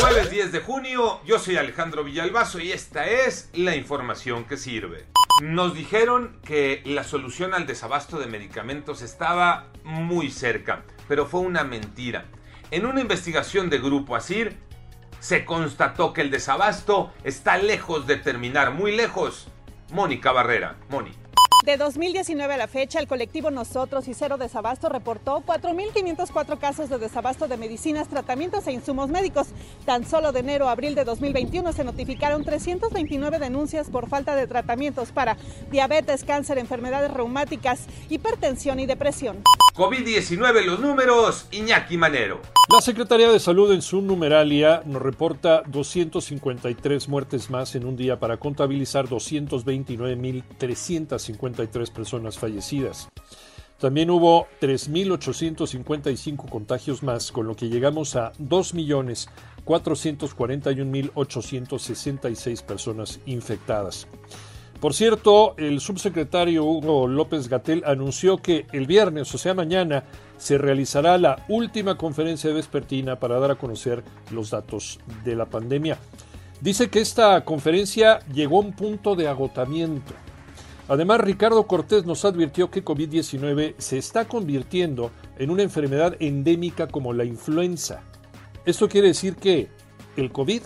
Jueves 10 de junio, yo soy Alejandro Villalbazo y esta es la información que sirve. Nos dijeron que la solución al desabasto de medicamentos estaba muy cerca, pero fue una mentira. En una investigación de Grupo ASIR, se constató que el desabasto está lejos de terminar, muy lejos. Mónica Barrera, Moni. De 2019 a la fecha, el colectivo Nosotros y Cero Desabasto reportó 4.504 casos de desabasto de medicinas, tratamientos e insumos médicos. Tan solo de enero a abril de 2021 se notificaron 329 denuncias por falta de tratamientos para diabetes, cáncer, enfermedades reumáticas, hipertensión y depresión. COVID-19, los números, Iñaki Manero. La Secretaría de Salud en su numeralia nos reporta 253 muertes más en un día para contabilizar 229.353 personas fallecidas. También hubo 3.855 contagios más, con lo que llegamos a 2.441.866 personas infectadas. Por cierto, el subsecretario Hugo López Gatel anunció que el viernes, o sea mañana, se realizará la última conferencia vespertina para dar a conocer los datos de la pandemia. Dice que esta conferencia llegó a un punto de agotamiento. Además, Ricardo Cortés nos advirtió que COVID-19 se está convirtiendo en una enfermedad endémica como la influenza. Esto quiere decir que el COVID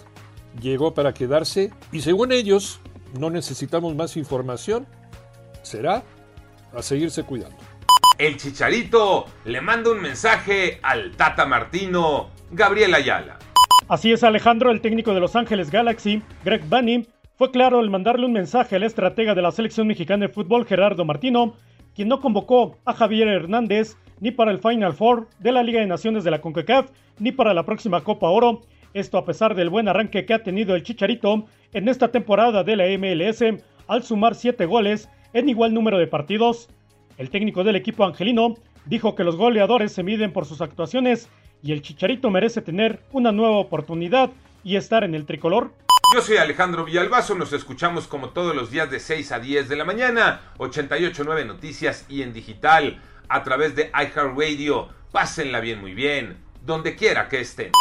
llegó para quedarse y según ellos, no necesitamos más información. Será a seguirse cuidando. El Chicharito le manda un mensaje al Tata Martino, Gabriel Ayala. Así es, Alejandro, el técnico de Los Ángeles Galaxy, Greg Bunny, fue claro al mandarle un mensaje al estratega de la selección mexicana de fútbol, Gerardo Martino, quien no convocó a Javier Hernández ni para el Final Four de la Liga de Naciones de la CONCACAF, ni para la próxima Copa Oro. Esto a pesar del buen arranque que ha tenido el Chicharito en esta temporada de la MLS, al sumar siete goles en igual número de partidos. El técnico del equipo angelino dijo que los goleadores se miden por sus actuaciones y el Chicharito merece tener una nueva oportunidad y estar en el tricolor. Yo soy Alejandro Villalbazo, nos escuchamos como todos los días de 6 a 10 de la mañana, 889 Noticias y en digital a través de iHeartRadio. Pásenla bien, muy bien, donde quiera que estén.